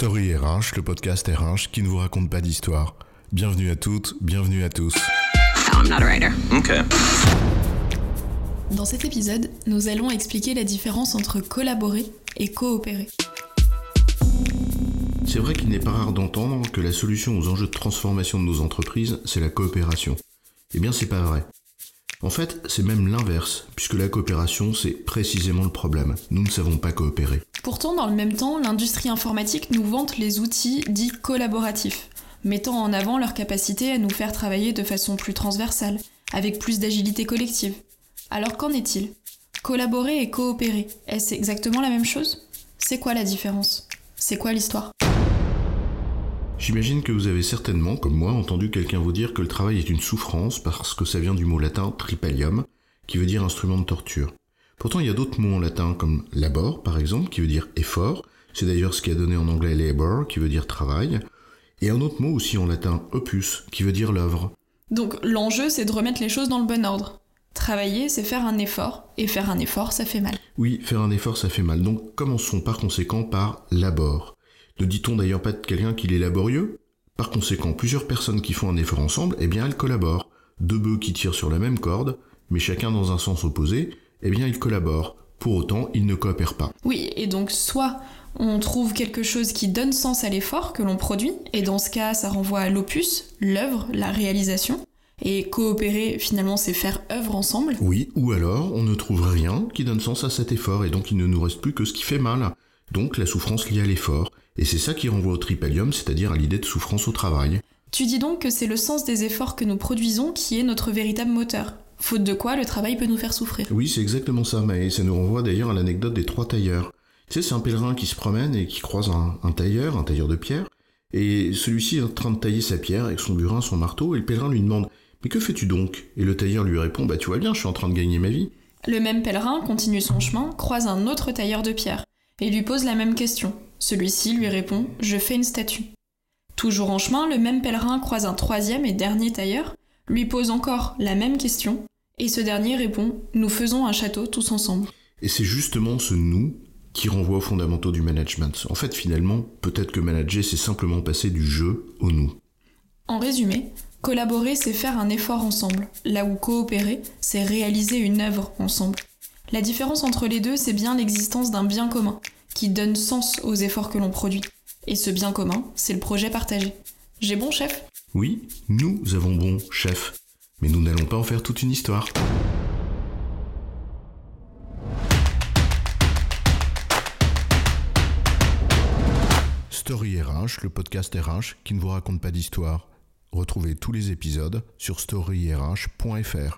Story RH, le podcast RH qui ne vous raconte pas d'histoire. Bienvenue à toutes, bienvenue à tous. I'm not a writer. Okay. Dans cet épisode, nous allons expliquer la différence entre collaborer et coopérer. C'est vrai qu'il n'est pas rare d'entendre que la solution aux enjeux de transformation de nos entreprises, c'est la coopération. Eh bien, c'est pas vrai. En fait, c'est même l'inverse, puisque la coopération, c'est précisément le problème. Nous ne savons pas coopérer. Pourtant, dans le même temps, l'industrie informatique nous vante les outils dits collaboratifs, mettant en avant leur capacité à nous faire travailler de façon plus transversale, avec plus d'agilité collective. Alors qu'en est-il? Collaborer et coopérer, est-ce exactement la même chose? C'est quoi la différence? C'est quoi l'histoire? J'imagine que vous avez certainement, comme moi, entendu quelqu'un vous dire que le travail est une souffrance parce que ça vient du mot latin tripalium, qui veut dire instrument de torture. Pourtant, il y a d'autres mots en latin comme labor, par exemple, qui veut dire effort. C'est d'ailleurs ce qui a donné en anglais labor, qui veut dire travail. Et un autre mot aussi en latin opus, qui veut dire l'œuvre. Donc l'enjeu, c'est de remettre les choses dans le bon ordre. Travailler, c'est faire un effort, et faire un effort, ça fait mal. Oui, faire un effort, ça fait mal. Donc commençons par conséquent par labor. Ne dit-on d'ailleurs pas de quelqu'un qu'il est laborieux? Par conséquent, plusieurs personnes qui font un effort ensemble, eh bien elles collaborent. Deux bœufs qui tirent sur la même corde, mais chacun dans un sens opposé, eh bien ils collaborent. Pour autant, ils ne coopèrent pas. Oui, et donc soit on trouve quelque chose qui donne sens à l'effort que l'on produit, et dans ce cas, ça renvoie à l'opus, l'œuvre, la réalisation. Et coopérer, finalement, c'est faire œuvre ensemble. Oui, ou alors on ne trouve rien qui donne sens à cet effort, et donc il ne nous reste plus que ce qui fait mal. Donc la souffrance liée à l'effort. Et c'est ça qui renvoie au tripalium, c'est-à-dire à, l'idée de souffrance au travail. Tu dis donc que c'est le sens des efforts que nous produisons qui est notre véritable moteur. Faute de quoi, le travail peut nous faire souffrir. Oui, c'est exactement ça, mais ça nous renvoie d'ailleurs à l'anecdote des trois tailleurs. Tu sais, c'est un pèlerin qui se promène et qui croise un, un tailleur, un tailleur de pierre, et celui-ci est en train de tailler sa pierre avec son burin, son marteau, et le pèlerin lui demande Mais que fais-tu donc? Et le tailleur lui répond Bah tu vois bien, je suis en train de gagner ma vie. Le même pèlerin continue son chemin, croise un autre tailleur de pierre, et lui pose la même question. Celui-ci lui répond Je fais une statue. Toujours en chemin, le même pèlerin croise un troisième et dernier tailleur, lui pose encore la même question, et ce dernier répond Nous faisons un château tous ensemble. Et c'est justement ce nous qui renvoie aux fondamentaux du management. En fait, finalement, peut-être que manager, c'est simplement passer du jeu au nous. En résumé, collaborer, c'est faire un effort ensemble, là où coopérer, c'est réaliser une œuvre ensemble. La différence entre les deux, c'est bien l'existence d'un bien commun, qui donne sens aux efforts que l'on produit. Et ce bien commun, c'est le projet partagé. J'ai bon, chef? Oui, nous avons bon, chef. Mais nous n'allons pas en faire toute une histoire. Story RH, le podcast RH qui ne vous raconte pas d'histoire. Retrouvez tous les épisodes sur storyrh.fr.